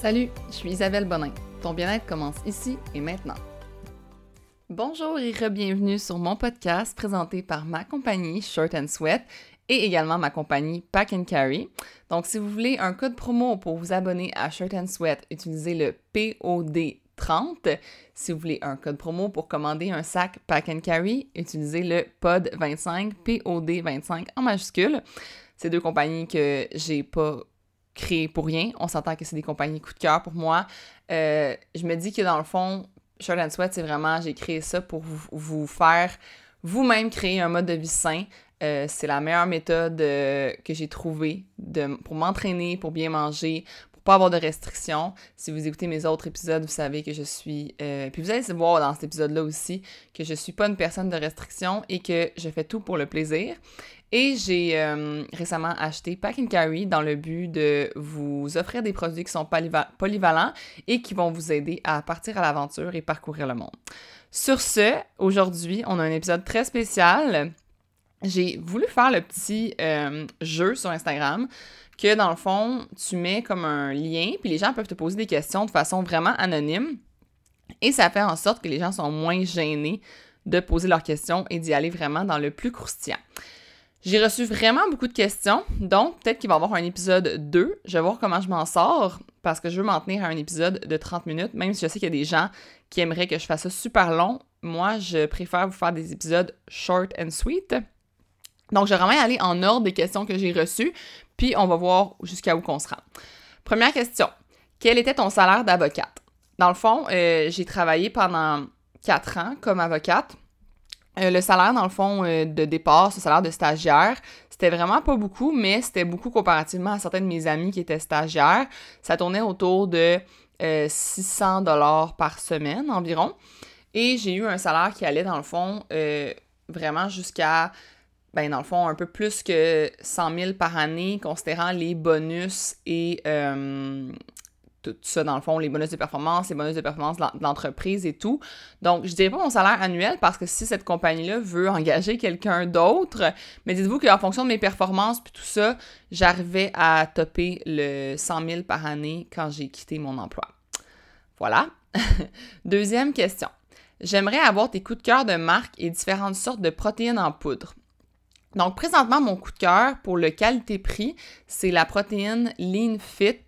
Salut, je suis Isabelle Bonin. Ton bien-être commence ici et maintenant. Bonjour et re-bienvenue sur mon podcast présenté par ma compagnie Short and Sweat et également ma compagnie Pack and Carry. Donc, si vous voulez un code promo pour vous abonner à Shirt and Sweat, utilisez le POD30. Si vous voulez un code promo pour commander un sac Pack and Carry, utilisez le POD25, POD25 en majuscule. C'est deux compagnies que j'ai pas créé pour rien. On s'entend que c'est des compagnies coup de cœur pour moi. Euh, je me dis que dans le fond, Shirt and Sweat, c'est vraiment, j'ai créé ça pour vous, faire vous-même créer un mode de vie sain. Euh, c'est la meilleure méthode euh, que j'ai trouvée pour m'entraîner, pour bien manger, pour pas avoir de restrictions. Si vous écoutez mes autres épisodes, vous savez que je suis... puis vous allez voir dans cet épisode-là aussi que je suis pas une personne de restriction et que je fais tout pour le plaisir. Et j'ai euh, récemment acheté Pack and Carry dans le but de vous offrir des produits qui sont polyvalents et qui vont vous aider à partir à l'aventure et parcourir le monde. Sur ce, aujourd'hui, on a un épisode très spécial. J'ai voulu faire le petit euh, jeu sur Instagram que dans le fond, tu mets comme un lien, puis les gens peuvent te poser des questions de façon vraiment anonyme. Et ça fait en sorte que les gens sont moins gênés de poser leurs questions et d'y aller vraiment dans le plus croustillant. J'ai reçu vraiment beaucoup de questions, donc peut-être qu'il va y avoir un épisode 2. Je vais voir comment je m'en sors parce que je veux m'en tenir à un épisode de 30 minutes, même si je sais qu'il y a des gens qui aimeraient que je fasse ça super long. Moi, je préfère vous faire des épisodes short and sweet. Donc, je vais vraiment aller en ordre des questions que j'ai reçues, puis on va voir jusqu'à où qu'on se rend. Première question. Quel était ton salaire d'avocate? Dans le fond, euh, j'ai travaillé pendant 4 ans comme avocate. Euh, le salaire, dans le fond, euh, de départ, ce salaire de stagiaire, c'était vraiment pas beaucoup, mais c'était beaucoup comparativement à certains de mes amis qui étaient stagiaires. Ça tournait autour de 600 euh, dollars par semaine environ. Et j'ai eu un salaire qui allait, dans le fond, vraiment jusqu'à, ben, dans le fond, un peu plus que 100 000 par année, considérant les bonus et tout ça, dans le fond, les bonus de performance, les bonus de performance de l'entreprise et tout. Donc, je dirais pas mon salaire annuel parce que si cette compagnie-là veut engager quelqu'un d'autre, mais dites-vous qu'en fonction de mes performances puis tout ça, j'arrivais à topper le 100 000 par année quand j'ai quitté mon emploi. Voilà. Deuxième question. J'aimerais avoir tes coups de cœur de marque et différentes sortes de protéines en poudre. Donc, présentement, mon coup de cœur pour le qualité-prix, c'est la protéine Lean Fit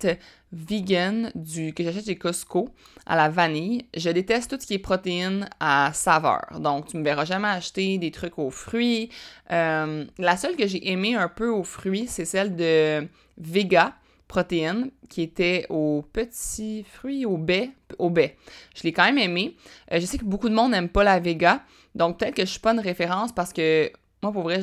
vegan du, que j'achète chez Costco à la vanille. Je déteste tout ce qui est protéines à saveur. Donc, tu me verras jamais acheter des trucs aux fruits. Euh, la seule que j'ai aimée un peu aux fruits, c'est celle de Vega protéines qui était aux petits fruits, au baies, au baies. Je l'ai quand même aimé. Euh, je sais que beaucoup de monde n'aime pas la Vega, donc peut-être que je suis pas une référence parce que moi, pour vrai,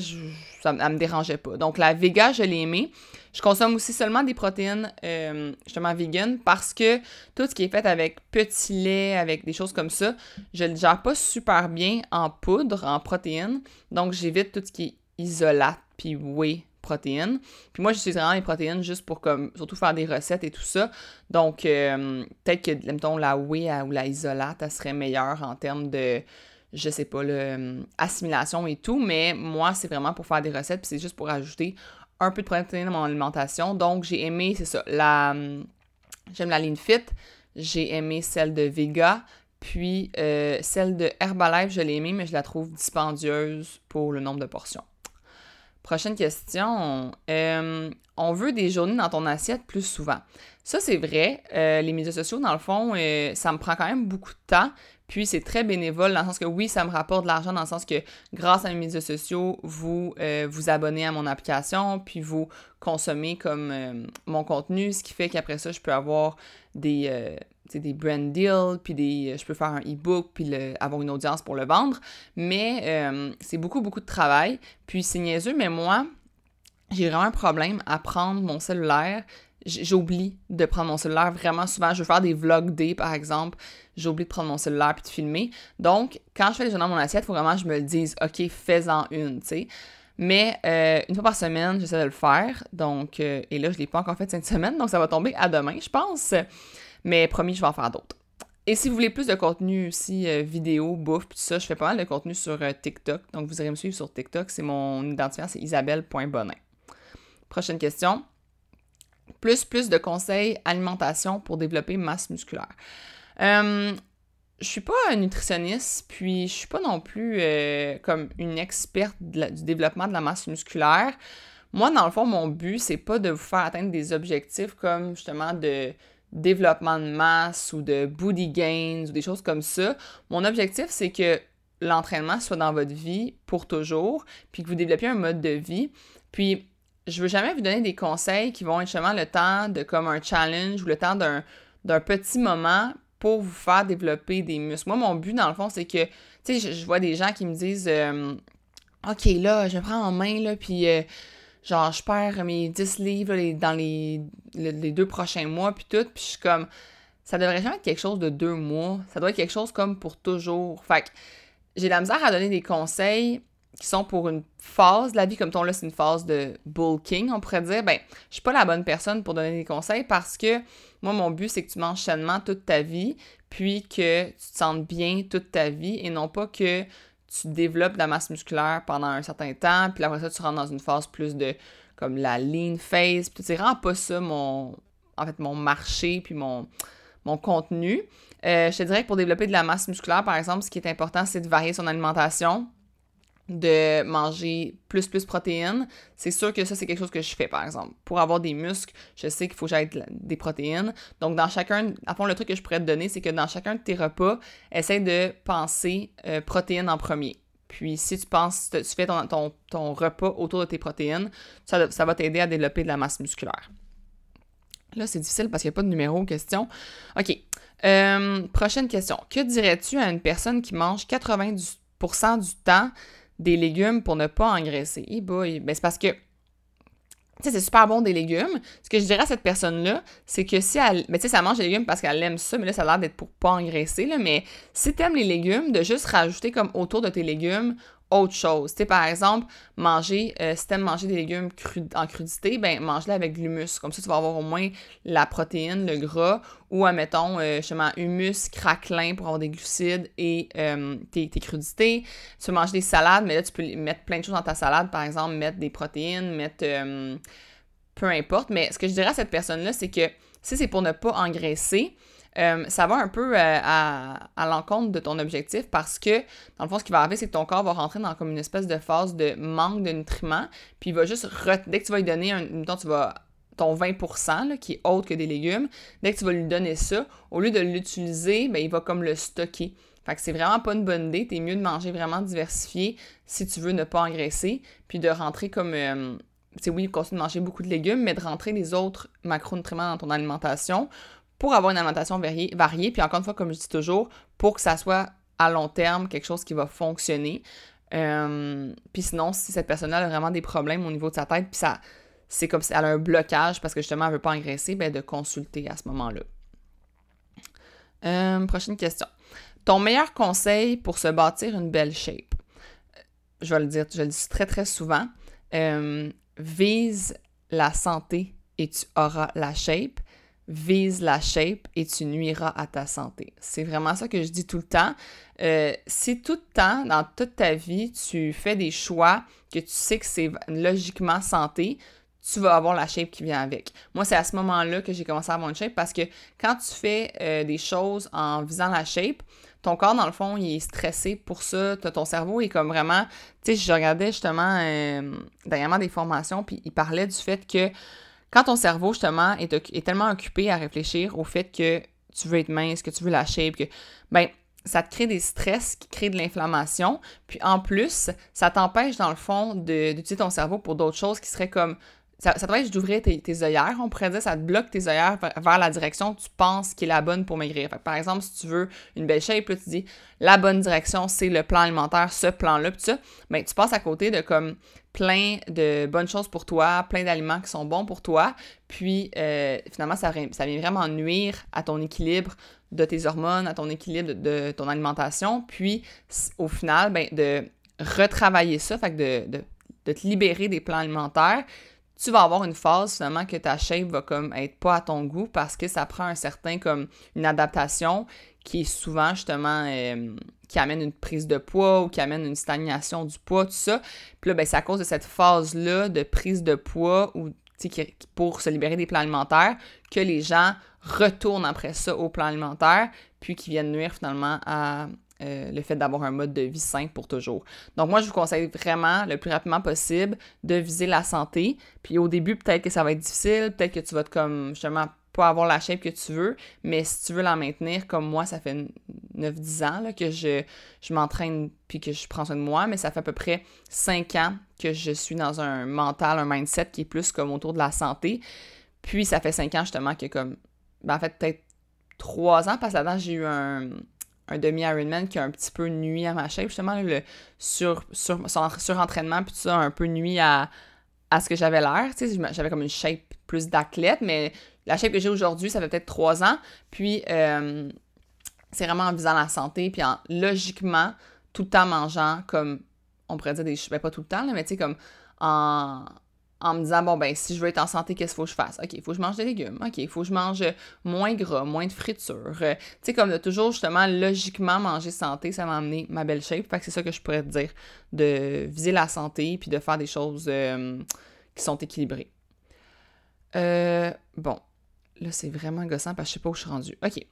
ça, ne me dérangeait pas. Donc, la Vega, je l'ai aimée. Je consomme aussi seulement des protéines, euh, justement, vegan, parce que tout ce qui est fait avec petit lait, avec des choses comme ça, je le gère pas super bien en poudre, en protéines. Donc, j'évite tout ce qui est isolate, puis whey protéines. Puis moi, j'utilise vraiment les protéines juste pour, comme, surtout faire des recettes et tout ça. Donc, euh, peut-être que, mettons, la whey ou la isolate, elle serait meilleure en termes de je sais pas, l'assimilation et tout, mais moi, c'est vraiment pour faire des recettes, puis c'est juste pour ajouter un peu de protéines dans mon alimentation. Donc, j'ai aimé, c'est ça, la... J'aime la Lean Fit, j'ai aimé celle de Vega, puis euh, celle de Herbalife, je l'ai aimée, mais je la trouve dispendieuse pour le nombre de portions. Prochaine question. Euh, on veut des journées dans ton assiette plus souvent. Ça, c'est vrai. Euh, les médias sociaux, dans le fond, ça me prend quand même beaucoup de temps. Puis c'est très bénévole dans le sens que oui, ça me rapporte de l'argent dans le sens que grâce à mes médias sociaux, vous euh, vous abonnez à mon application, puis vous consommez comme euh, mon contenu, ce qui fait qu'après ça, je peux avoir des, euh, des brand deals, puis des, je peux faire un e-book, puis avoir une audience pour le vendre. Mais c'est beaucoup, beaucoup de travail. Puis c'est niaiseux, mais moi, j'ai vraiment un problème à prendre mon cellulaire j'oublie de prendre mon cellulaire vraiment souvent. Je veux faire des vlog day, par exemple. J'oublie de prendre mon cellulaire puis de filmer. Donc, quand je fais les journées dans mon assiette, il faut vraiment que je me le dise, OK, fais-en une, tu sais. Mais euh, une fois par semaine, j'essaie de le faire. Donc, euh, et là, je ne l'ai pas encore fait cette semaine, donc ça va tomber à demain, je pense. Mais promis, je vais en faire d'autres. Et si vous voulez plus de contenu aussi, euh, vidéo, bouffe, tout ça, je fais pas mal de contenu sur TikTok. Donc, vous irez me suivre sur TikTok. C'est mon identifiant, c'est isabelle.bonin. Prochaine question. Plus, plus de conseils alimentation pour développer masse musculaire. Euh, je suis pas un nutritionniste, puis je suis pas non plus euh, comme une experte du développement de la masse musculaire. Moi, dans le fond, mon but, c'est pas de vous faire atteindre des objectifs comme justement de développement de masse ou de booty gains ou des choses comme ça. Mon objectif, c'est que l'entraînement soit dans votre vie pour toujours, puis que vous développiez un mode de vie. Puis, je veux jamais vous donner des conseils qui vont être justement le temps de comme un challenge ou le temps d'un, petit moment pour vous faire développer des muscles. Moi, mon but, dans le fond, c'est que, tu sais, je, vois des gens qui me disent euh, OK, là, je prends en main, là, puis euh, genre, je perds mes 10 livres dans les, deux prochains mois, puis tout, puis je suis comme, ça devrait jamais être quelque chose de deux mois, ça doit être quelque chose comme pour toujours. Fait que j'ai la misère à donner des conseils qui sont pour une phase de la vie, comme ton là, c'est une phase de bulking, on pourrait dire, ben, je suis pas la bonne personne pour donner des conseils parce que moi, mon but, c'est que tu manges sainement toute ta vie, puis que tu te sentes bien toute ta vie et non pas que tu développes de la masse musculaire pendant un certain temps, puis après ça, tu rentres dans une phase plus de comme la lean phase, puis c'est vraiment pas ça mon, en fait, mon marché, puis mon, mon contenu. Euh, je te dirais que pour développer de la masse musculaire, par exemple, ce qui est important, c'est de varier son alimentation, de manger plus plus protéines. C'est sûr que ça, c'est quelque chose que je fais, par exemple. Pour avoir des muscles, je sais qu'il faut que j'aille des protéines. Donc, dans chacun, à fond, le truc que je pourrais te donner, c'est que dans chacun de tes repas, essaye de penser euh, protéines en premier. Puis, si tu penses, tu fais ton, ton, repas autour de tes protéines, ça, va t'aider à développer de la masse musculaire. Là, c'est difficile parce qu'il n'y a pas de numéro question. OK. Euh, prochaine question. Que dirais-tu à une personne qui mange 80% du temps des légumes pour ne pas engraisser? Eh boy, ben c'est parce que tu sais, c'est super bon des légumes. Ce que je dirais à cette personne-là, c'est que si elle. Mais ben, tu sais, ça mange des légumes parce qu'elle aime ça, mais là, ça a l'air d'être pour pas engraisser, là. Mais si t'aimes les légumes, de juste rajouter comme autour de tes légumes autre chose. Tu sais, par exemple, manger, euh, si t'aimes manger des légumes en crudité, ben mange-les avec de l'humus. Comme ça, tu vas avoir au moins la protéine, le gras, ou, admettons, euh, justement, humus, craquelin pour avoir des glucides et euh, tes, crudités. Tu veux manger des salades, mais là, tu peux mettre plein de choses dans ta salade, par exemple, mettre des protéines, mettre... peu importe. Mais ce que je dirais à cette personne-là, c'est que si c'est pour ne pas engraisser, euh, ça va un peu euh, à, l'encontre de ton objectif parce que, dans le fond, ce qui va arriver, c'est que ton corps va rentrer dans comme une espèce de phase de manque de nutriments, puis il va juste, dès que tu vas lui donner, un, tu vas ton 20%, qui est autre que des légumes, dès que tu vas lui donner ça, au lieu de l'utiliser, ben, il va comme le stocker. Fait que c'est vraiment pas une bonne idée. T'es mieux de manger vraiment diversifié si tu veux ne pas engraisser, puis de rentrer comme... Euh, oui, continue de manger beaucoup de légumes, mais de rentrer les autres macronutriments dans ton alimentation pour avoir une alimentation variée, puis encore une fois, comme je dis toujours, pour que ça soit à long terme quelque chose qui va fonctionner. Euh, puis sinon, si cette personne-là a vraiment des problèmes au niveau de sa tête, puis ça, c'est comme si elle a un blocage parce que justement elle veut pas engraisser, ben de consulter à ce moment-là. Euh, prochaine question. Ton meilleur conseil pour se bâtir une belle shape? Je vais le dire, je le dis très très souvent. Euh, vise la santé et tu auras la shape vise la shape et tu nuiras à ta santé. C'est vraiment ça que je dis tout le temps. Euh, si tout le temps, dans toute ta vie, tu fais des choix que tu sais que c'est logiquement santé, tu vas avoir la shape qui vient avec. Moi, c'est à ce moment-là que j'ai commencé à avoir une shape parce que quand tu fais euh, des choses en visant la shape, ton corps, dans le fond, il est stressé pour ça. Ton cerveau est comme vraiment... Tu sais, je regardais justement euh, dernièrement des formations, puis il parlait du fait que quand ton cerveau, justement, est, tellement occupé à réfléchir au fait que tu veux être mince, que tu veux shape, que, ben, ça te crée des stress qui créent de l'inflammation. Puis en plus, ça t'empêche, dans le fond, d'utiliser ton cerveau pour d'autres choses qui seraient comme ça, ça t'empêche d'ouvrir tes, œillères, on pourrait dire, ça te bloque tes œillères vers, la direction que tu penses qui est la bonne pour maigrir. par exemple, si tu veux une belle shape, là, tu dis la bonne direction, c'est le plan alimentaire, ce plan-là, puis ça, ben, tu passes à côté de comme plein de bonnes choses pour toi, plein d'aliments qui sont bons pour toi, puis euh, finalement, ça, vient vraiment nuire à ton équilibre de tes hormones, à ton équilibre de, ton alimentation, puis au final, ben, de retravailler ça, de te libérer des plans alimentaires, tu vas avoir une phase finalement que ta shape va comme être pas à ton goût parce que ça prend un certain comme une adaptation qui est souvent justement euh, qui amène une prise de poids ou qui amène une stagnation du poids, tout ça. Puis là, ben, c'est à cause de cette phase-là de prise de poids ou pour se libérer des plans alimentaires, que les gens retournent après ça au plan alimentaire, puis qui viennent nuire finalement à euh, le fait d'avoir un mode de vie sain pour toujours. Donc moi, je vous conseille vraiment le plus rapidement possible de viser la santé. Puis au début, peut-être que ça va être difficile, peut-être que tu vas te comme justement pas avoir la shape que tu veux, mais si tu veux la maintenir, comme moi, ça fait 9-10 ans là, que je, je m'entraîne puis que je prends soin de moi, mais ça fait à peu près 5 ans que je suis dans un mental, un mindset qui est plus comme autour de la santé. Puis ça fait 5 ans justement que comme, ben en fait peut-être 3 ans, parce que là-dedans j'ai eu un, un demi-Ironman qui a un petit peu nuit à ma shape, justement, le sur, sur, surentraînement, puis tout ça, un peu nuit à, à ce que j'avais l'air. Tu sais, j'avais comme une shape plus d'athlète, mais la shape que j'ai aujourd'hui, ça fait peut-être trois ans. Puis, euh, c'est vraiment en visant la santé, puis en logiquement, tout le temps mangeant comme, on pourrait dire des... Ben, pas tout le temps, là, mais tu sais, comme en en me disant, bon, ben, si je veux être en santé, qu'est-ce qu'il faut que je fasse? OK, il faut que je mange des légumes. OK, il faut que je mange moins gras, moins de friture. Euh, tu sais, comme de toujours, justement, logiquement manger santé, ça m'a amené ma belle shape. Fait que c'est ça que je pourrais te dire, de viser la santé puis de faire des choses euh, qui sont équilibrées. Euh, bon, là, c'est vraiment gossant parce que je sais pas où je suis rendue. OK.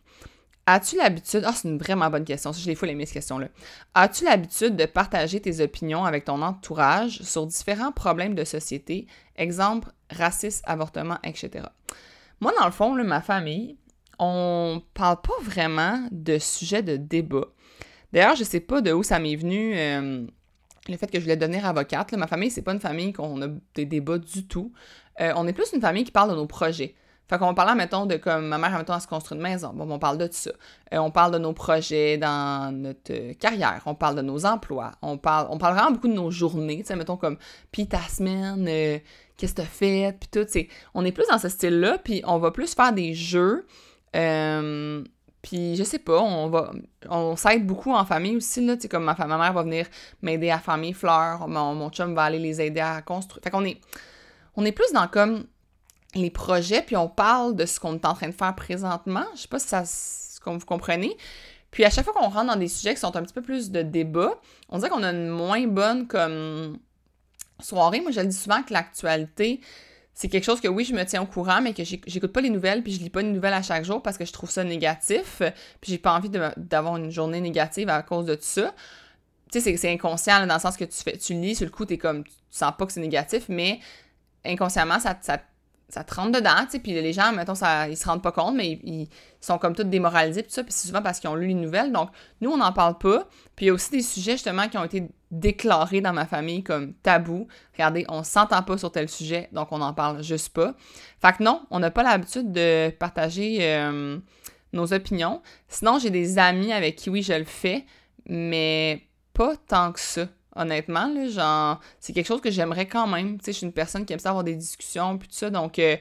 As-tu l'habitude, ah, c'est une vraiment bonne question, je l'ai fou aimé cette question-là. As-tu l'habitude de partager tes opinions avec ton entourage sur différents problèmes de société, exemple, racisme, avortement, etc.? Moi, dans le fond, ma famille, on parle pas vraiment de sujets de débat. D'ailleurs, je sais pas de où ça m'est venu euh, le fait que je voulais devenir avocate. Ma famille, c'est pas une famille qu'on a des débats du tout. Euh, on est plus une famille qui parle de nos projets. Fait qu'on parle, mettons, de comme ma mère, mettons, elle se construit une maison. Bon, on parle de ça. Euh, on parle de nos projets dans notre euh, carrière. On parle de nos emplois. On parle, on parle vraiment beaucoup de nos journées. Tu sais, mettons, comme, puis ta semaine, euh, qu'est-ce que t'as fait, puis tout. sais. On est plus dans ce style-là, puis on va plus faire des jeux. puis je sais pas, on va on s'aide beaucoup en famille aussi là, tu sais comme ma, ma mère va venir m'aider à faire mes fleurs, mon, mon chum va aller les aider à construire. Fait qu'on est on est plus dans comme les projets, puis on parle de ce qu'on est en train de faire présentement. Je sais pas si ça vous comprenez. Puis à chaque fois qu'on rentre dans des sujets qui sont un petit peu plus de débat, on dirait qu'on a une moins bonne comme soirée. Moi, je le dis souvent que l'actualité, c'est quelque chose que oui, je me tiens au courant, mais que j'écoute pas les nouvelles, puis je lis pas les nouvelles à chaque jour parce que je trouve ça négatif, puis j'ai pas envie d'avoir une journée négative à cause de tout ça. Tu sais, c'est inconscient dans le sens que tu fais, tu lis, sur le coup, t'es comme, tu sens pas que c'est négatif, mais inconsciemment, ça, ça ça te rentre dedans, tu sais, puis les gens, mettons, ça, ils se rendent pas compte, mais ils, sont comme tous démoralisés, tout ça, puis c'est souvent parce qu'ils ont lu les nouvelles, donc nous, on n'en parle pas, puis il y a aussi des sujets, justement, qui ont été déclarés dans ma famille comme tabou. Regardez, on s'entend pas sur tel sujet, donc on n'en parle juste pas. Fait que non, on n'a pas l'habitude de partager euh, nos opinions. Sinon, j'ai des amis avec qui, oui, je le fais, mais pas tant que ça honnêtement. Là, genre, c'est quelque chose que j'aimerais quand même. Tu je suis une personne qui aime ça avoir des discussions, puis tout ça. Donc, euh,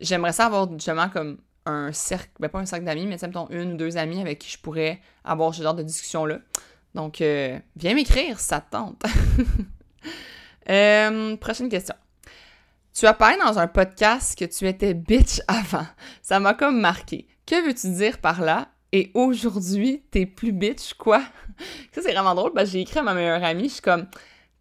j'aimerais ça avoir justement comme un cercle, ben pas un cercle d'amis, mais mettons une ou deux amis avec qui je pourrais avoir ce genre de discussion-là. Donc, euh, viens m'écrire ça te tente. Euh, prochaine question. Tu as parlé dans un podcast que tu étais bitch avant. Ça m'a comme marqué. Que veux-tu dire par là? Et aujourd'hui, t'es plus bitch, quoi? ça, c'est vraiment drôle parce j'ai écrit à ma meilleure amie, je suis comme, tu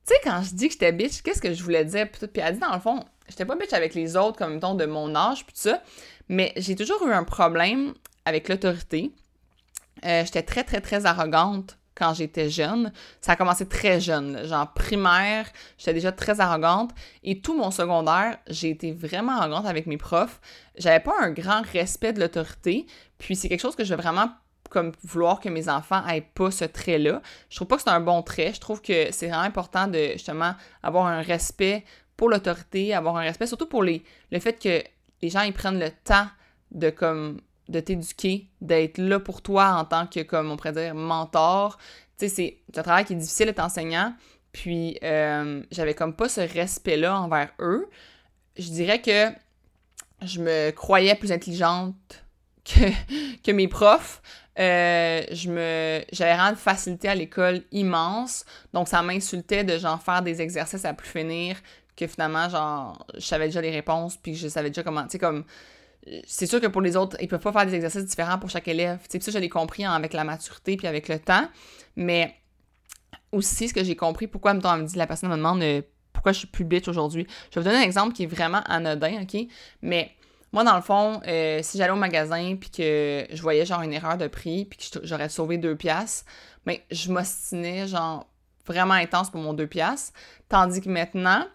sais, quand je dis que j'étais bitch, qu'est-ce que je voulais dire? Puis, puis elle dit, dans le fond, j'étais pas bitch avec les autres, comme, mettons, de mon âge, puis ça, mais j'ai toujours eu un problème avec l'autorité. Euh, j'étais très, très, très arrogante quand j'étais jeune. Ça a commencé très jeune, genre primaire, j'étais déjà très arrogante. Et tout mon secondaire, j'ai été vraiment arrogante avec mes profs. J'avais pas un grand respect de l'autorité. Puis c'est quelque chose que je veux vraiment comme vouloir que mes enfants aient pas ce trait-là. Je trouve pas que c'est un bon trait. Je trouve que c'est vraiment important de justement avoir un respect pour l'autorité, avoir un respect surtout pour les, le fait que les gens ils prennent le temps de comme de t'éduquer, d'être là pour toi en tant que comme on pourrait dire mentor. Tu sais c'est un travail qui est difficile d'être enseignant. Puis euh, j'avais comme pas ce respect-là envers eux. Je dirais que je me croyais plus intelligente que, mes profs. Euh, je me j'avais vraiment facilité à l'école immense donc ça m'insultait de genre faire des exercices à plus finir que finalement genre je savais déjà les réponses puis je savais déjà comment tu sais comme c'est sûr que pour les autres ils peuvent pas faire des exercices différents pour chaque élève tu sais ça je l'ai compris avec la maturité puis avec le temps mais aussi ce que j'ai compris pourquoi me la personne me demande euh, pourquoi je suis plus bitch aujourd'hui? Je vais vous donner un exemple qui est vraiment anodin, OK? Mais moi, dans le fond, euh, si j'allais au magasin puis que je voyais genre une erreur de prix puis que j'aurais sauvé deux piastres, mais je m'ostinais genre vraiment intense pour mon deux piastres. Tandis que maintenant,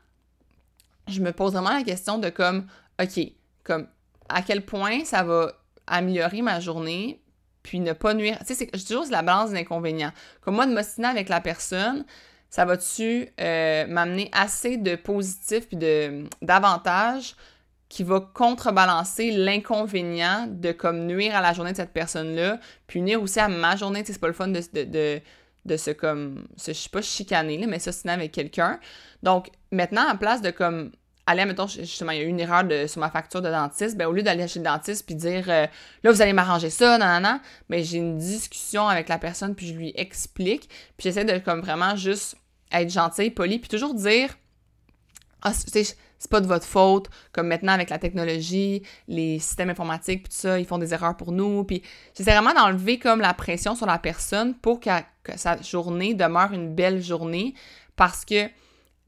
je me pose vraiment la question de comme, OK, comme à quel point ça va améliorer ma journée puis ne pas nuire. Tu sais, je dis toujours la balance des inconvénients. Comme moi, de m'ostiner avec la personne, ça va-tu euh, m'amener assez de positifs puis d'avantages qui va contrebalancer l'inconvénient de comme nuire à la journée de cette personne-là, puis nuire aussi à ma journée? Tu sais, c'est pas le fun de, de, de, se comme, se, je sais pas chicaner, là, mais s'ostiner avec quelqu'un. Donc, maintenant, en place de comme aller, mettons, justement, il y a eu une erreur sur ma facture de dentiste, ben, au lieu d'aller chez le dentiste puis dire euh, là, vous allez m'arranger ça, non, non, non, ben, j'ai une discussion avec la personne puis je lui explique, puis j'essaie de comme vraiment juste être gentil, poli, puis toujours dire ah, c'est pas de votre faute, comme maintenant avec la technologie, les systèmes informatiques, puis tout ça, ils font des erreurs pour nous, puis j'essaie vraiment d'enlever comme la pression sur la personne pour que sa journée demeure une belle journée, parce que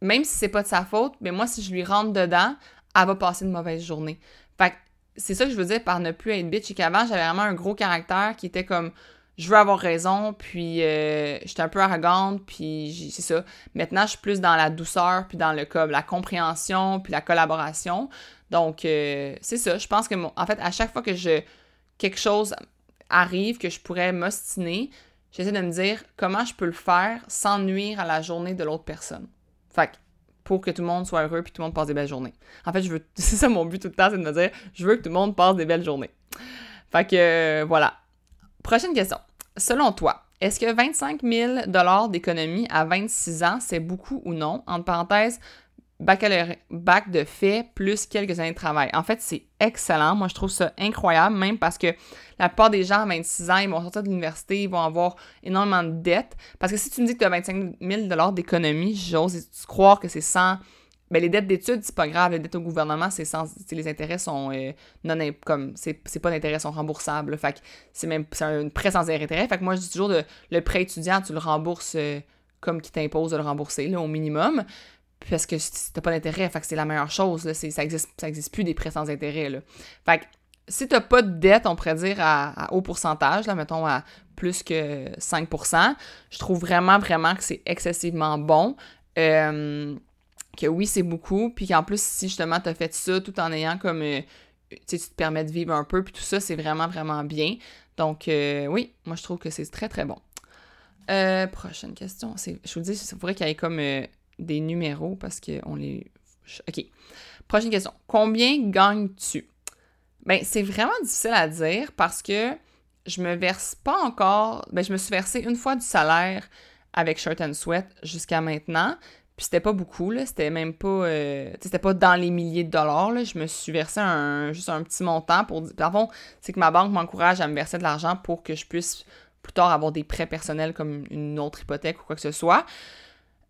même si c'est pas de sa faute, mais moi, si je lui rentre dedans, elle va passer une mauvaise journée. Fait que c'est ça que je veux dire par ne plus être bitch. Et qu'avant, j'avais vraiment un gros caractère qui était comme je veux avoir raison, puis euh, j'étais un peu arrogante, puis c'est ça. Maintenant, je suis plus dans la douceur, puis dans le comme la compréhension, puis la collaboration. Donc, euh, c'est ça. Je pense que, en fait, à chaque fois que je quelque chose arrive, que je pourrais m'ostiner, j'essaie de me dire comment je peux le faire sans nuire à la journée de l'autre personne. Fait pour que tout le monde soit heureux puis tout le monde passe des belles journées. En fait, je veux, c'est ça mon but tout le temps, c'est de me dire, je veux que tout le monde passe des belles journées. Fait que, euh, voilà. Prochaine question. Selon toi, est-ce que 25 000 d'économie à 26 ans, c'est beaucoup ou non? Entre parenthèses, bac de fait plus quelques années de travail. En fait, c'est excellent. Moi, je trouve ça incroyable, même parce que la plupart des gens à 26 ans, ils vont sortir de l'université, ils vont avoir énormément de dettes. Parce que si tu me dis que tu as 25 000 d'économie, j'ose croire que c'est sans... Ben, les dettes d'études, c'est pas grave. Les dettes au gouvernement, c'est sans... Les intérêts sont euh, non... Comme, c'est pas d'intérêt, sont remboursables. Fait que c'est même... Un prêt sans intérêt. Fait moi, je dis toujours, de, le prêt étudiant, tu le rembourses... Euh, comme qui t'impose de le rembourser, là, au minimum parce que t'as pas d'intérêt, que c'est la meilleure chose, ça existe, plus des prêts sans intérêt, là. Fait que si t'as pas de dette, on pourrait dire à, haut pourcentage, là, mettons à plus que 5%, je trouve vraiment, vraiment que c'est excessivement bon. Euh, que oui, c'est beaucoup, puis qu'en plus, si justement t'as fait ça tout en ayant comme, euh, tu te permets de vivre un peu, puis tout ça, c'est vraiment, vraiment bien. Donc, euh, oui, moi, je trouve que c'est très, très bon. prochaine question. Je vous dis, c'est vrai qu'il y ait comme des numéros parce qu'on les. OK. Prochaine question. Combien gagnes-tu? Ben, c'est vraiment difficile à dire parce que je me verse pas encore. Ben, je me suis versé une fois du salaire avec Shirt and Sweat jusqu'à maintenant. Puis c'était pas beaucoup, là. C'était même pas. Euh, c'était pas dans les milliers de dollars, là. Je me suis versé un, juste un petit montant pour. Par contre, c'est que ma banque m'encourage à me verser de l'argent pour que je puisse plus tard avoir des prêts personnels comme une autre hypothèque ou quoi que ce soit.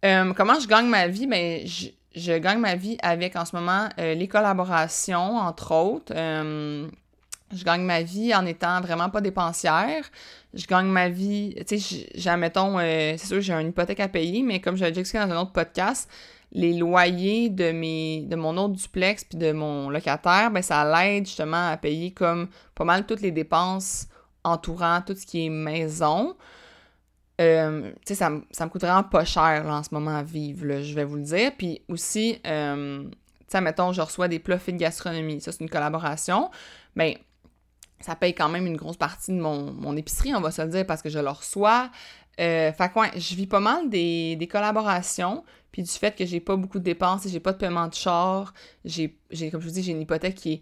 Euh, comment je gagne ma vie? Ben, je, gagne ma vie avec en ce moment euh, les collaborations, entre autres. Euh, je gagne ma vie en étant vraiment pas dépensière. Je gagne ma vie, tu sais, j'ai, mettons, c'est sûr, j'ai une hypothèque à payer, mais comme je l'ai déjà expliqué dans un autre podcast, les loyers de mes de mon autre duplex puis de mon locataire, ben ça l'aide justement à payer comme pas mal toutes les dépenses entourant tout ce qui est maison. Euh, tu sais, ça, ça, me coûte vraiment pas cher là, en ce moment à vivre, je vais vous le dire. Puis aussi, euh, tu sais, mettons, je reçois des plats de gastronomie. Ça, c'est une collaboration. Mais ben, ça paye quand même une grosse partie de mon, mon, épicerie, on va se le dire, parce que je le reçois. Euh, fait je vis pas mal des, des, collaborations, puis du fait que j'ai pas beaucoup de dépenses et j'ai pas de paiement de char, j'ai, comme je vous dis, j'ai une hypothèque qui est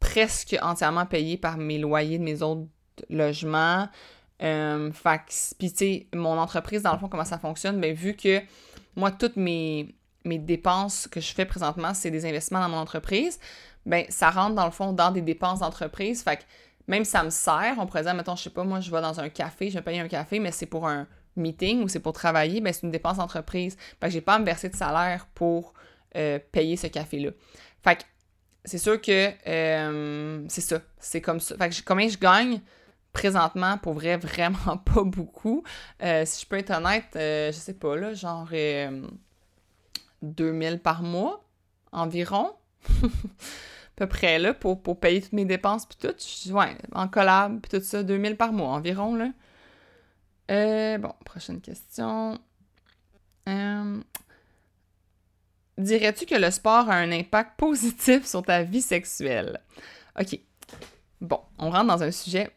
presque entièrement payée par mes loyers de mes autres logements. Euh, puis tu sais, mon entreprise, dans le fond, comment ça fonctionne, bien, vu que moi, toutes mes, dépenses que je fais présentement, c'est des investissements dans mon entreprise, ben ça rentre dans le fond dans des dépenses d'entreprise. Fait que même ça me sert, on pourrait dire, mettons, je sais pas, moi, je vais dans un café, je vais payer un café, mais c'est pour un meeting ou c'est pour travailler, ben c'est une dépense d'entreprise. Fait que j'ai pas à me verser de salaire pour euh, payer ce café-là. Fait que c'est sûr que euh, c'est ça. C'est comme ça. Fait que combien je gagne, présentement, pour vrai, vraiment pas beaucoup. Euh, si je peux être honnête, euh, je sais pas, là, genre, euh, 2000 par mois environ. à peu près là, pour, payer toutes mes dépenses puis tout. Ouais, en collab puis tout ça, 2000 par mois environ là. Euh, bon, prochaine question. Dirais-tu que le sport a un impact positif sur ta vie sexuelle? OK. Bon, on rentre dans un sujet.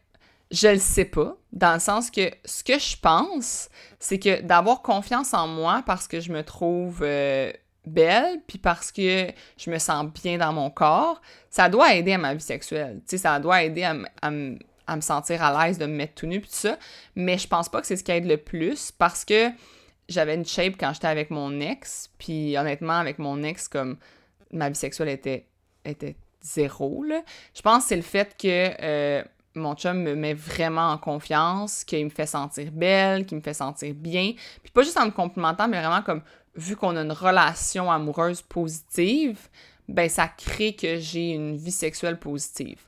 Je le sais pas, dans le sens que ce que je pense, c'est que d'avoir confiance en moi parce que je me trouve euh, belle, puis parce que je me sens bien dans mon corps, ça doit aider à ma vie sexuelle. Tu sais, ça doit aider à, me sentir à l'aise de me mettre tout nu, puis tout ça. Mais je pense pas que c'est ce qui aide le plus parce que j'avais une shape quand j'étais avec mon ex, puis honnêtement, avec mon ex, comme ma vie sexuelle était, zéro, là. Je pense que c'est le fait que euh, mon chum me met vraiment en confiance, qu'il me fait sentir belle, qu'il me fait sentir bien. Puis pas juste en me complimentant, mais vraiment comme, vu qu'on a une relation amoureuse positive, ben ça crée que j'ai une vie sexuelle positive.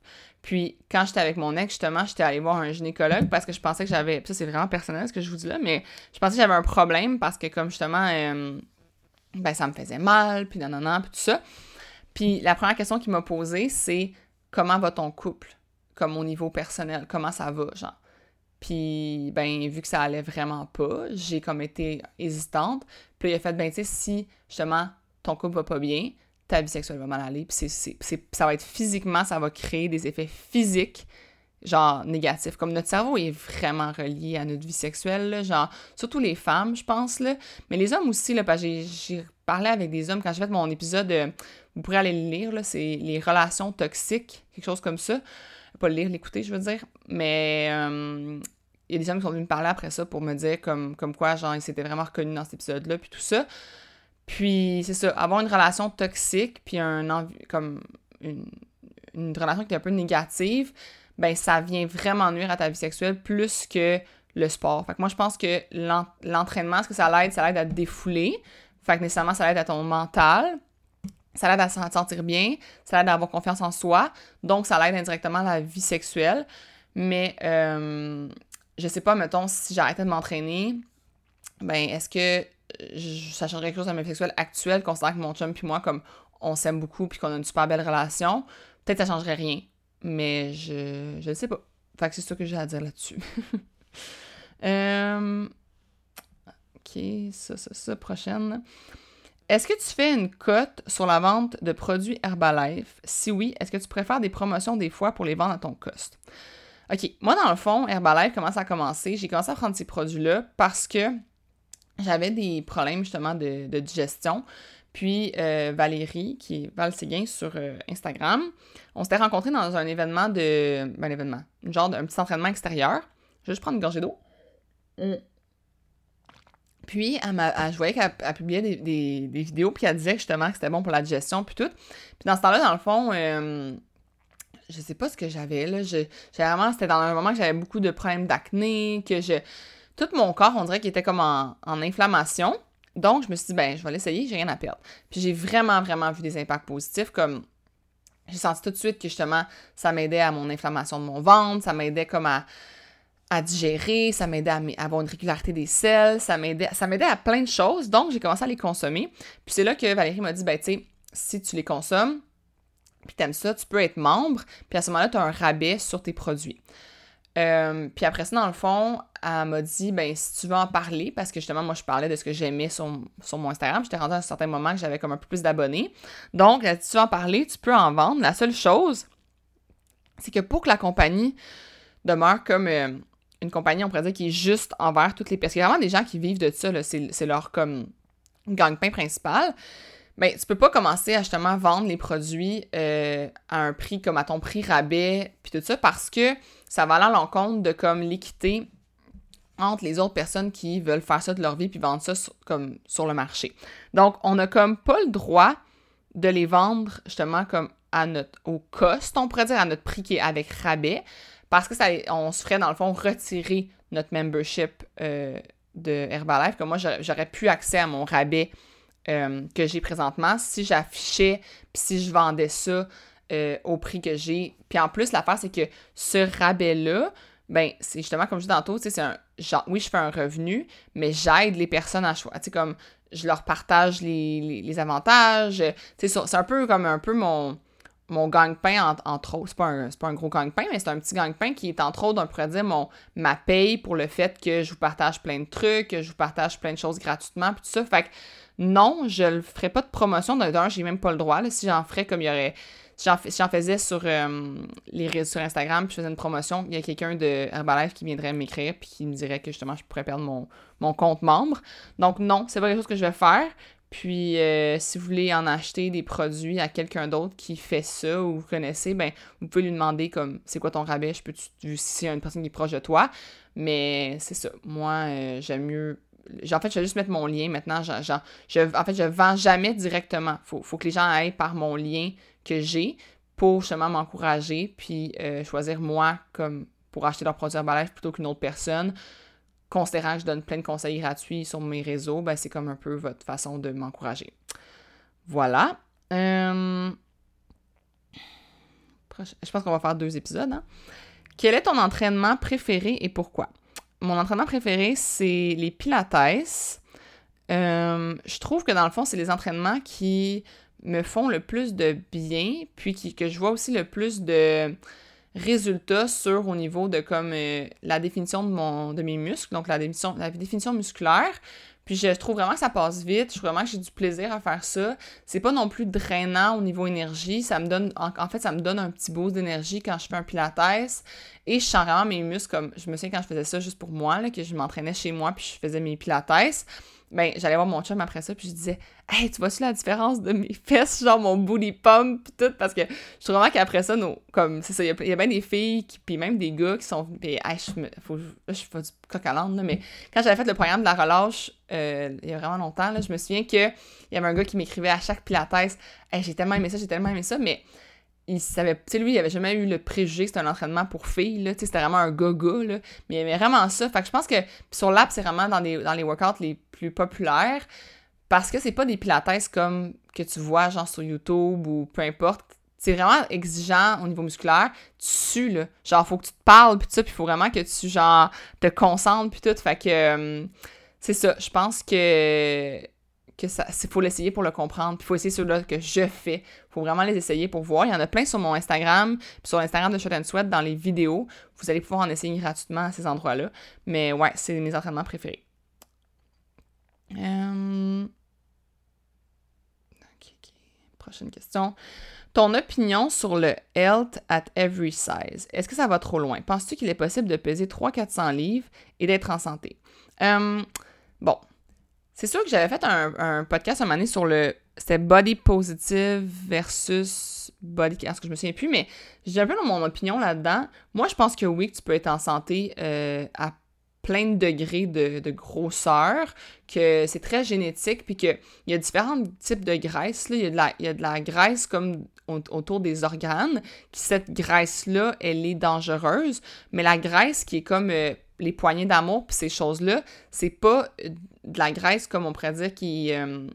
Puis quand j'étais avec mon ex, justement, j'étais allée voir un gynécologue parce que je pensais que j'avais. Ça, c'est vraiment personnel ce que je vous dis là, mais je pensais que j'avais un problème parce que, comme justement, euh, ben ça me faisait mal, puis non, puis tout ça. Puis la première question qu'il m'a posée, c'est comment va ton couple? Comme au niveau personnel, comment ça va, genre? Puis, ben, vu que ça allait vraiment pas, j'ai comme été hésitante. Puis il a fait, ben, tu sais, si justement ton couple va pas bien, ta vie sexuelle va mal aller, puis ça va être physiquement, ça va créer des effets physiques, genre négatifs. Comme notre cerveau est vraiment relié à notre vie sexuelle, genre, surtout les femmes, je pense, là. Mais les hommes aussi, là, parce que j'ai parlé avec des hommes quand j'ai fait mon épisode, euh, vous pourrez aller le lire, là, c'est les relations toxiques, quelque chose comme ça. Pas lire, l'écouter, je veux dire. Mais euh, il y a des hommes qui sont venus me parler après ça pour me dire comme, comme quoi, genre, ils s'étaient vraiment reconnus dans cet épisode-là, puis tout ça. Puis, c'est ça, avoir une relation toxique, puis un comme une, une, relation qui est un peu négative, ben ça vient vraiment nuire à ta vie sexuelle plus que le sport. Fait que moi, je pense que l'entraînement, ce que ça l'aide? Ça l'aide à te défouler. Fait que nécessairement, ça l'aide à ton mental. Ça l'aide à se sentir bien. Ça l'aide à avoir confiance en soi. Donc, ça l'aide indirectement à la vie sexuelle. Mais, euh, je sais pas, mettons, si j'arrêtais de m'entraîner, ben, est-ce que ça changerait quelque chose à ma vie sexuelle actuelle, considérant que mon chum puis moi, comme on s'aime beaucoup puis qu'on a une super belle relation, peut-être ça changerait rien. Mais je, je sais pas. Fait que c'est ça que j'ai à dire là-dessus. Euh, ok, ça, ça, ça, prochaine. Est-ce que tu fais une cote sur la vente de produits Herbalife? Si oui, est-ce que tu préfères des promotions des fois pour les vendre à ton cost? OK, moi dans le fond, Herbalife, comment ça a commencé? J'ai commencé à prendre ces produits-là parce que j'avais des problèmes justement de, digestion. Puis euh, Valérie, qui est Val Séguin sur euh, Instagram, on s'était rencontrés dans un événement de. Ben, un événement. Genre petit entraînement extérieur. Je vais juste prendre une gorgée d'eau. Mm. Puis, elle je voyais qu'elle publiait des, vidéos, puis elle disait justement que c'était bon pour la digestion, puis tout. Puis dans ce temps-là, dans le fond, euh, je sais pas ce que j'avais, là. J'ai vraiment, c'était dans un moment que j'avais beaucoup de problèmes d'acné, que je tout mon corps, on dirait qu'il était comme en, inflammation. Donc, je me suis dit, ben, je vais l'essayer, j'ai rien à perdre. Puis j'ai vraiment, vraiment vu des impacts positifs, comme j'ai senti tout de suite que justement, ça m'aidait à mon inflammation de mon ventre, ça m'aidait comme à, digérer, ça m'aidait à, avoir une régularité des selles, ça m'aidait, à plein de choses. Donc, j'ai commencé à les consommer. Puis c'est là que Valérie m'a dit, ben, tu sais, si tu les consommes, puis t'aimes ça, tu peux être membre, puis à ce moment-là, tu as un rabais sur tes produits. Euh, puis après ça, dans le fond, elle m'a dit, ben si tu veux en parler, parce que justement, moi, je parlais de ce que j'aimais sur, mon Instagram, j'étais rendue à un certain moment que j'avais comme un peu plus d'abonnés. Donc, si tu veux en parler, tu peux en vendre. La seule chose, c'est que pour que la compagnie demeure comme euh, une compagnie, on pourrait dire, qui est juste envers toutes les... Parce qu'il y a vraiment des gens qui vivent de ça, c'est leur comme gagne-pain principal. Ben, tu peux pas commencer à justement vendre les produits euh, à un prix comme à ton prix rabais, puis tout ça, parce que ça va aller à l'encontre de comme l'équité entre les autres personnes qui veulent faire ça de leur vie puis vendre ça comme sur le marché. Donc, on n'a comme pas le droit de les vendre justement comme à notre au cost, on pourrait dire à notre prix qui est avec rabais, parce que ça, on se ferait dans le fond retirer notre membership euh, de Herbalife, que moi j'aurais plus accès à mon rabais euh, que j'ai présentement si j'affichais puis si je vendais ça euh, au prix que j'ai. Puis en plus, l'affaire, c'est que ce rabais-là, ben, c'est justement comme je dis tantôt, c'est un genre, oui, je fais un revenu, mais j'aide les personnes à choisir. Tu sais, comme je leur partage les, avantages. C'est un peu comme un peu mon, mon gagne-pain, entre autres. C'est pas, un, pas un gros gagne-pain, mais c'est un petit gagne-pain qui est entre autres, on pourrait dire, mon, ma paye pour le fait que je vous partage plein de trucs, que je vous partage plein de choses gratuitement, puis tout ça. Fait que non, je ne ferai pas de promotion. D'un, j'ai même pas le droit. si j'en ferais comme il y aurait si j'en faisais sur, euh, les, sur Instagram, puis je faisais une promotion, il y a quelqu'un de Herbalife qui viendrait m'écrire, puis qui me dirait que justement, je pourrais perdre mon, mon compte membre. Donc, non, c'est pas quelque chose que je vais faire. Puis, euh, si vous voulez en acheter des produits à quelqu'un d'autre qui fait ça ou vous connaissez, ben, vous pouvez lui demander comme c'est quoi ton rabais, je peux si c'est une personne qui est proche de toi? Mais c'est ça. Moi, euh, j'aime mieux en fait, je vais juste mettre mon lien maintenant. je, en fait, je vends jamais directement. Il faut, que les gens aillent par mon lien que j'ai pour justement m'encourager, puis euh, choisir moi comme pour acheter leur produit Herbalife plutôt qu'une autre personne. Considérant que je donne plein de conseils gratuits sur mes réseaux, ben, c'est comme un peu votre façon de m'encourager. Voilà. Euh, je pense qu'on va faire deux épisodes. Hein. Quel est ton entraînement préféré et pourquoi? mon entraînement préféré, c'est les pilates. Euh, je trouve que dans le fond, c'est les entraînements qui me font le plus de bien, puis que je vois aussi le plus de résultats sur au niveau de comme euh, la définition de mon de mes muscles, donc la définition, la définition musculaire, puis je trouve vraiment que ça passe vite. Je trouve vraiment que j'ai du plaisir à faire ça. C'est pas non plus drainant au niveau énergie. Ça me donne, en, fait, ça me donne un petit boost d'énergie quand je fais un pilates. Et je sens vraiment mes muscles comme, je me souviens quand je faisais ça juste pour moi, là, que je m'entraînais chez moi puis je faisais mes pilates ben j'allais voir mon chum après ça puis je disais hey tu vois-tu la différence de mes fesses genre mon booty pump pis tout? Parce que je trouve vraiment qu'après ça nos comme c'est ça il y, a bien des filles qui puis même des gars qui sont pis hey, je faut je fais du coq à l'âne, mais quand j'avais fait le programme de la relâche euh, il y a vraiment longtemps là je me souviens que il y avait un gars qui m'écrivait à chaque pilates hey, j'ai tellement aimé ça j'ai tellement aimé ça mais il savait, tu sais, lui, il avait jamais eu le préjugé que c'était un entraînement pour filles, là, tu sais, c'était vraiment un gaga, là, mais il aimait vraiment ça. Fait que je pense que sur l'app, c'est vraiment dans les, dans les workouts les plus populaires, parce que c'est pas des pilates comme que tu vois, genre, sur YouTube ou peu importe. C'est vraiment exigeant au niveau musculaire. Tu sues, là. Genre, faut que tu te parles, puis tout ça, puis faut vraiment que tu, genre, te concentres, puis tout. Fait que, euh, c'est ça. Je pense que que ça faut l'essayer pour le comprendre. Puis il faut essayer ceux-là que je fais. Il faut vraiment les essayer pour voir. Il y en a plein sur mon Instagram, puis sur l'Instagram de Shot and Sweat dans les vidéos. Vous allez pouvoir en essayer gratuitement à ces endroits-là. Mais ouais, c'est mes entraînements préférés. Euh, Prochaine question. Ton opinion sur le health at every size. Est-ce que ça va trop loin? Penses-tu qu'il est possible de peser 300-400 livres et d'être en santé? Euh, bon, c'est sûr que j'avais fait un, podcast un moment sur le. C'était body positive versus body. Est-ce que je me souviens plus, mais j'ai un peu dans mon opinion là-dedans. Moi, je pense que oui, que tu peux être en santé euh, à plein de degrés de, grosseur, que c'est très génétique, puis qu'il y a différents types de graisse. Il, y a de la, il y a de la graisse comme autour des organes, qui cette graisse-là, elle est dangereuse, mais la graisse qui est comme euh, les poignées d'amour, puis ces choses-là, c'est pas de la graisse, comme on pourrait dire, qui, euh,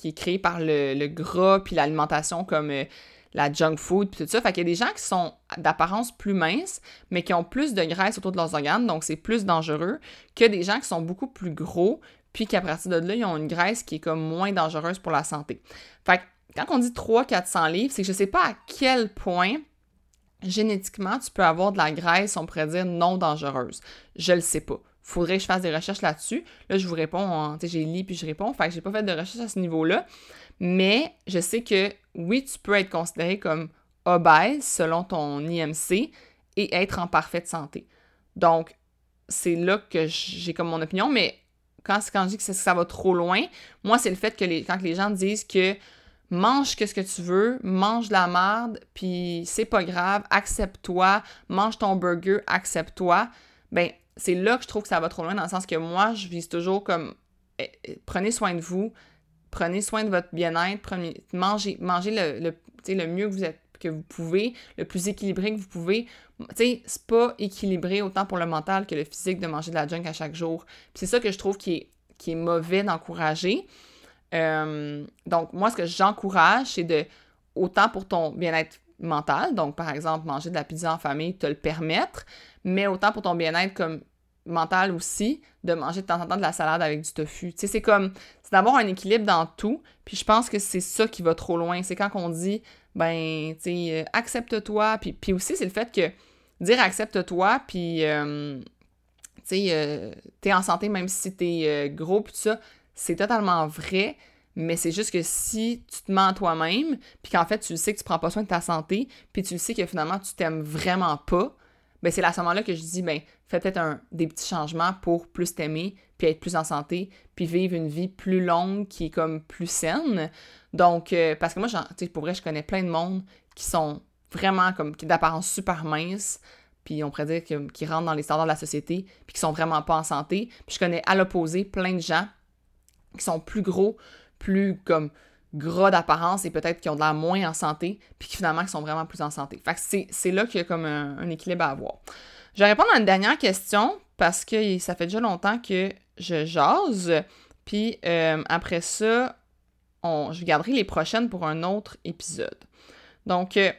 qui est créée par le, gras puis l'alimentation comme euh, la junk food puis tout ça. Fait qu'il y a des gens qui sont d'apparence plus minces, mais qui ont plus de graisse autour de leurs organes, donc c'est plus dangereux que des gens qui sont beaucoup plus gros, puis qu'à partir de là, ils ont une graisse qui est comme moins dangereuse pour la santé. Fait que quand on dit 300-400 livres, c'est que je sais pas à quel point génétiquement tu peux avoir de la graisse, on pourrait dire, non dangereuse. Je le sais pas faudrait que je fasse des recherches là-dessus. Là, je vous réponds, j'ai lu puis je réponds, fait que j'ai pas fait de recherche à ce niveau-là. Mais je sais que oui, tu peux être considéré comme obèse selon ton IMC et être en parfaite santé. Donc, c'est là que j'ai comme mon opinion, mais quand, quand je dis que ça, va trop loin, moi, c'est le fait que quand les gens disent que mange ce que tu veux, mange de la merde, puis c'est pas grave, accepte-toi, mange ton burger, accepte-toi, ben c'est là que je trouve que ça va trop loin, dans le sens que moi, je vise toujours comme eh, eh, prenez soin de vous, prenez soin de votre bien-être, mangez, mangez le, le, mieux que vous êtes que vous pouvez, le plus équilibré que vous pouvez. Tu sais, c'est pas équilibré autant pour le mental que le physique de manger de la junk à chaque jour. c'est ça que je trouve qui est, qui est mauvais d'encourager. Euh, donc, moi, ce que j'encourage, c'est de, autant pour ton bien-être mental, donc par exemple, manger de la pizza en famille, te le permettre, mais autant pour ton bien-être comme mental aussi de manger de temps en temps de la salade avec du tofu. Tu sais, c'est comme, c'est d'avoir un équilibre dans tout. Puis je pense que c'est ça qui va trop loin. C'est quand on dit, ben, tu sais, euh, accepte-toi. Puis, puis aussi, c'est le fait que dire accepte-toi, puis, euh, tu sais, t'es en santé même si t'es gros, puis tout ça, c'est totalement vrai. Mais c'est juste que si tu te mens toi-même, puis qu'en fait, tu sais que tu prends pas soin de ta santé, puis tu sais que finalement, tu t'aimes vraiment pas, ben c'est à ce moment-là que je dis, ben, fais peut-être un, des petits changements pour plus t'aimer, puis être plus en santé, puis vivre une vie plus longue qui est comme plus saine. Donc, euh, parce que moi, tu pour vrai, je connais plein de monde qui sont vraiment comme, d'apparence super mince, puis on pourrait dire qu'ils qui rentrent dans les standards de la société, puis qui sont vraiment pas en santé. Puis je connais à l'opposé plein de gens qui sont plus gros, plus comme gras d'apparence et peut-être qui ont de l'air moins en santé, puis qui finalement qui sont vraiment plus en santé. Fait que c'est là qu'il y a comme un, équilibre à avoir. Je vais répondre à une dernière question parce que ça fait déjà longtemps que je jase. Puis euh, après ça, je garderai les prochaines pour un autre épisode. Donc, euh,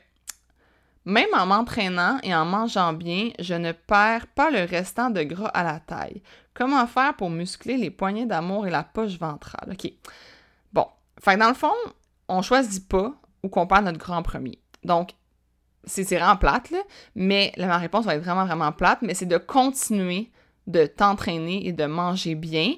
même en m'entraînant et en mangeant bien, je ne perds pas le restant de gras à la taille. Comment faire pour muscler les poignets d'amour et la poche ventrale? OK. Fait que dans le fond, on choisit pas où qu'on perd notre grand premier. Donc, c'est vraiment plate, là, mais ma réponse va être vraiment, vraiment plate, mais c'est de continuer de t'entraîner et de manger bien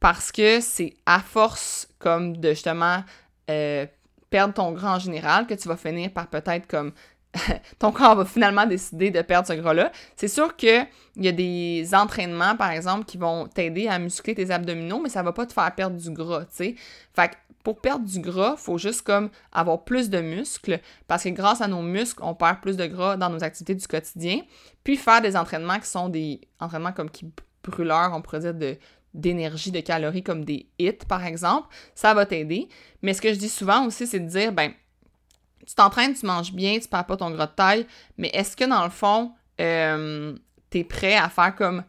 parce que c'est à force comme de justement euh, perdre ton gras en général que tu vas finir par peut-être comme ton corps va finalement décider de perdre ce gras-là. C'est sûr qu'il y a des entraînements, par exemple, qui vont t'aider à muscler tes abdominaux, mais ça va pas te faire perdre du gras, tu sais. Fait que pour perdre du gras, faut juste comme avoir plus de muscles parce que grâce à nos muscles, on perd plus de gras dans nos activités du quotidien. Puis faire des entraînements qui sont des entraînements comme qui brûleurs, on pourrait dire de d'énergie, de calories comme des hits par exemple, ça va t'aider. Mais ce que je dis souvent aussi, c'est de dire ben tu t'entraînes, tu manges bien, tu perds pas ton gras de taille, mais est-ce que dans le fond, euh, tu prêt à faire comme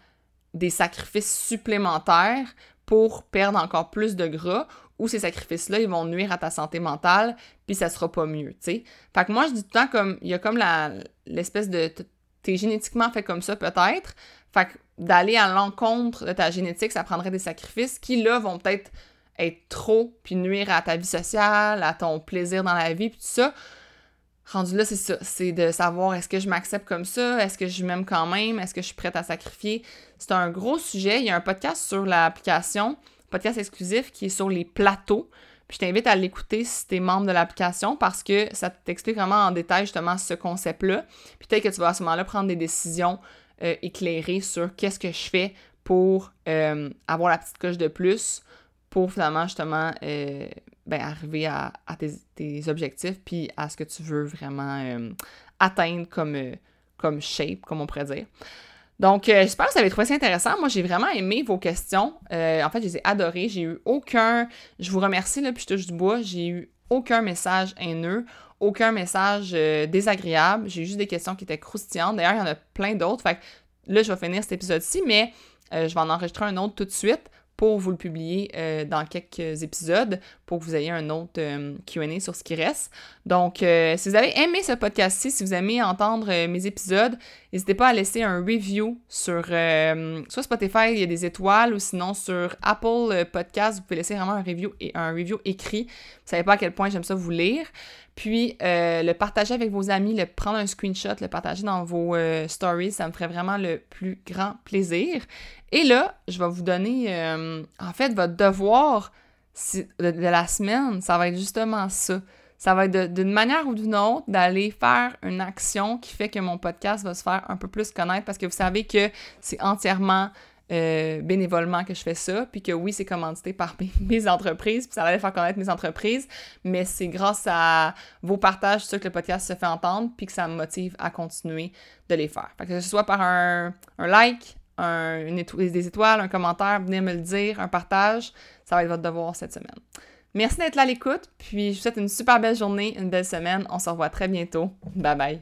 des sacrifices supplémentaires pour perdre encore plus de gras ou ces sacrifices-là, ils vont nuire à ta santé mentale, puis ça sera pas mieux, tu sais? Fait que moi, je dis tout le temps comme, il y a comme l'espèce de, t'es génétiquement fait comme ça peut-être, fait que d'aller à l'encontre de ta génétique, ça prendrait des sacrifices qui, là, vont peut-être être trop, puis nuire à ta vie sociale, à ton plaisir dans la vie, puis tout ça. Rendu là, c'est ça. C'est de savoir est-ce que je m'accepte comme ça, est-ce que je m'aime quand même, est-ce que je suis prête à sacrifier? C'est un gros sujet. Il y a un podcast sur l'application podcast exclusif qui est sur les plateaux. Puis je t'invite à l'écouter si tu es membre de l'application parce que ça t'explique vraiment en détail justement ce concept-là. Puis peut-être que tu vas à ce moment-là prendre des décisions euh, éclairées sur qu'est-ce que je fais pour euh, avoir la petite coche de plus pour finalement justement euh, ben, arriver à, tes, objectifs puis à ce que tu veux vraiment atteindre comme, comme shape, comme on pourrait dire. Donc, euh, j'espère que vous avez trouvé ça intéressant. Moi, j'ai vraiment aimé vos questions. Euh, en fait, je les ai adorées. J'ai eu aucun. Je vous remercie, là, puis je touche du bois. J'ai eu aucun message haineux, aucun message euh, désagréable. J'ai eu juste des questions qui étaient croustillantes. D'ailleurs, il y en a plein d'autres. Fait que là, je vais finir cet épisode-ci, mais je vais en enregistrer un autre tout de suite pour vous le publier euh, dans quelques épisodes pour que vous ayez un autre euh, QA sur ce qui reste. Donc, euh, si vous avez aimé ce podcast-ci, si vous aimez entendre mes épisodes, n'hésitez pas à laisser un review sur soit Spotify, il y a des étoiles, ou sinon sur Apple Podcast, vous pouvez laisser vraiment un review, et un review écrit. Vous savez pas à quel point j'aime ça vous lire. Puis le partager avec vos amis, le prendre un screenshot, le partager dans vos stories, ça me ferait vraiment le plus grand plaisir. Et là, je vais vous donner, euh, en fait, votre devoir de, la semaine, ça va être justement ça. Ça va être d'une manière ou d'une autre d'aller faire une action qui fait que mon podcast va se faire un peu plus connaître parce que vous savez que c'est entièrement euh, bénévolement que je fais ça, puis que oui, c'est commandité par mes, entreprises, puis ça va aller faire connaître mes entreprises, mais c'est grâce à vos partages ça que le podcast se fait entendre, puis que ça me motive à continuer de les faire. que ce soit par un like, un, une des étoiles, un commentaire, venez me le dire, un partage. Ça va être votre devoir cette semaine. Merci d'être là à l'écoute, puis je vous souhaite une super belle journée, une belle semaine. On se revoit très bientôt. Bye bye.